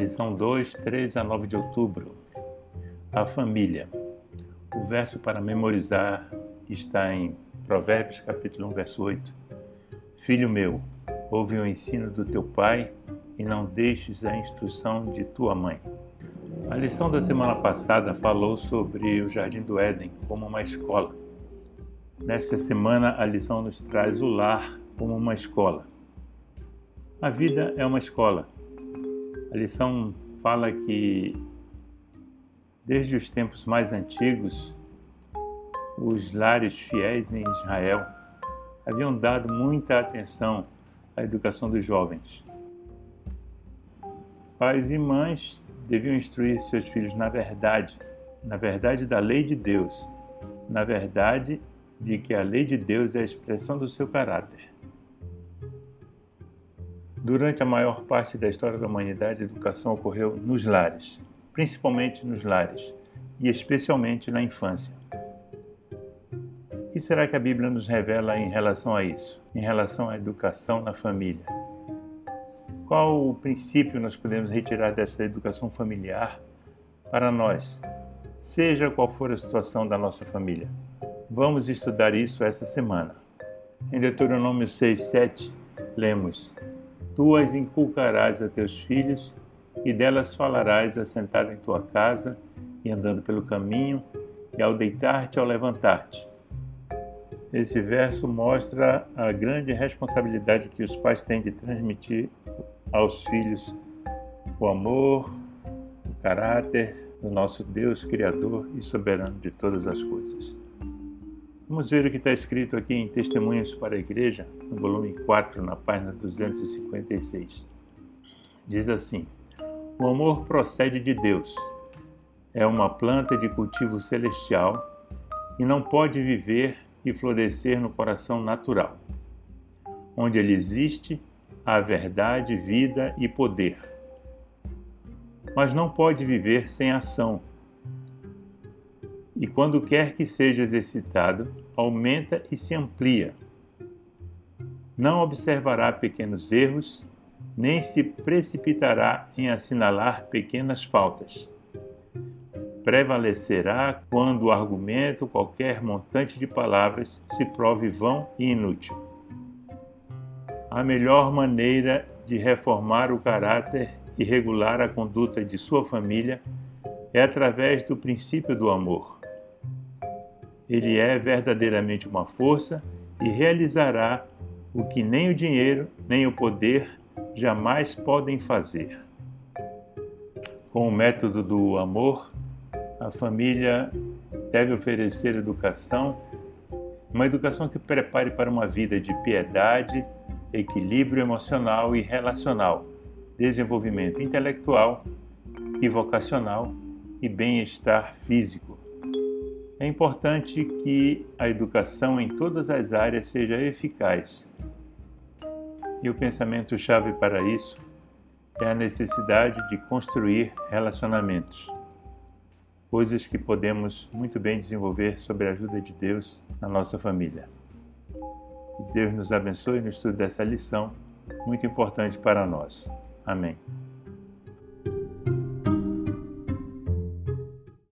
Lição 2, 3 a 9 de outubro. A família. O verso para memorizar está em Provérbios capítulo 1, verso 8. Filho meu, ouve o ensino do teu pai e não deixes a instrução de tua mãe. A lição da semana passada falou sobre o Jardim do Éden como uma escola. Nesta semana, a lição nos traz o lar como uma escola. A vida é uma escola. A lição fala que, desde os tempos mais antigos, os lares fiéis em Israel haviam dado muita atenção à educação dos jovens. Pais e mães deviam instruir seus filhos na verdade, na verdade da lei de Deus, na verdade de que a lei de Deus é a expressão do seu caráter. Durante a maior parte da história da humanidade, a educação ocorreu nos lares, principalmente nos lares, e especialmente na infância. O que será que a Bíblia nos revela em relação a isso, em relação à educação na família? Qual o princípio nós podemos retirar dessa educação familiar para nós, seja qual for a situação da nossa família? Vamos estudar isso essa semana. Em Deuteronômio 6, 7, lemos: Tu as inculcarás a teus filhos, e delas falarás assentado em tua casa e andando pelo caminho, e ao deitar-te ao levantar-te. Esse verso mostra a grande responsabilidade que os pais têm de transmitir aos filhos o amor, o caráter do nosso Deus Criador e soberano de todas as coisas. Vamos ver o que está escrito aqui em Testemunhos para a Igreja, no volume 4, na página 256. Diz assim: O amor procede de Deus. É uma planta de cultivo celestial e não pode viver e florescer no coração natural. Onde ele existe, há verdade, vida e poder. Mas não pode viver sem ação e quando quer que seja exercitado, aumenta e se amplia. Não observará pequenos erros, nem se precipitará em assinalar pequenas faltas. Prevalecerá quando o argumento, qualquer montante de palavras, se prove vão e inútil. A melhor maneira de reformar o caráter e regular a conduta de sua família é através do princípio do amor ele é verdadeiramente uma força e realizará o que nem o dinheiro nem o poder jamais podem fazer. Com o método do amor, a família deve oferecer educação, uma educação que prepare para uma vida de piedade, equilíbrio emocional e relacional, desenvolvimento intelectual e vocacional e bem-estar físico. É importante que a educação em todas as áreas seja eficaz. E o pensamento-chave para isso é a necessidade de construir relacionamentos, coisas que podemos muito bem desenvolver sob a ajuda de Deus na nossa família. Que Deus nos abençoe no estudo dessa lição, muito importante para nós. Amém.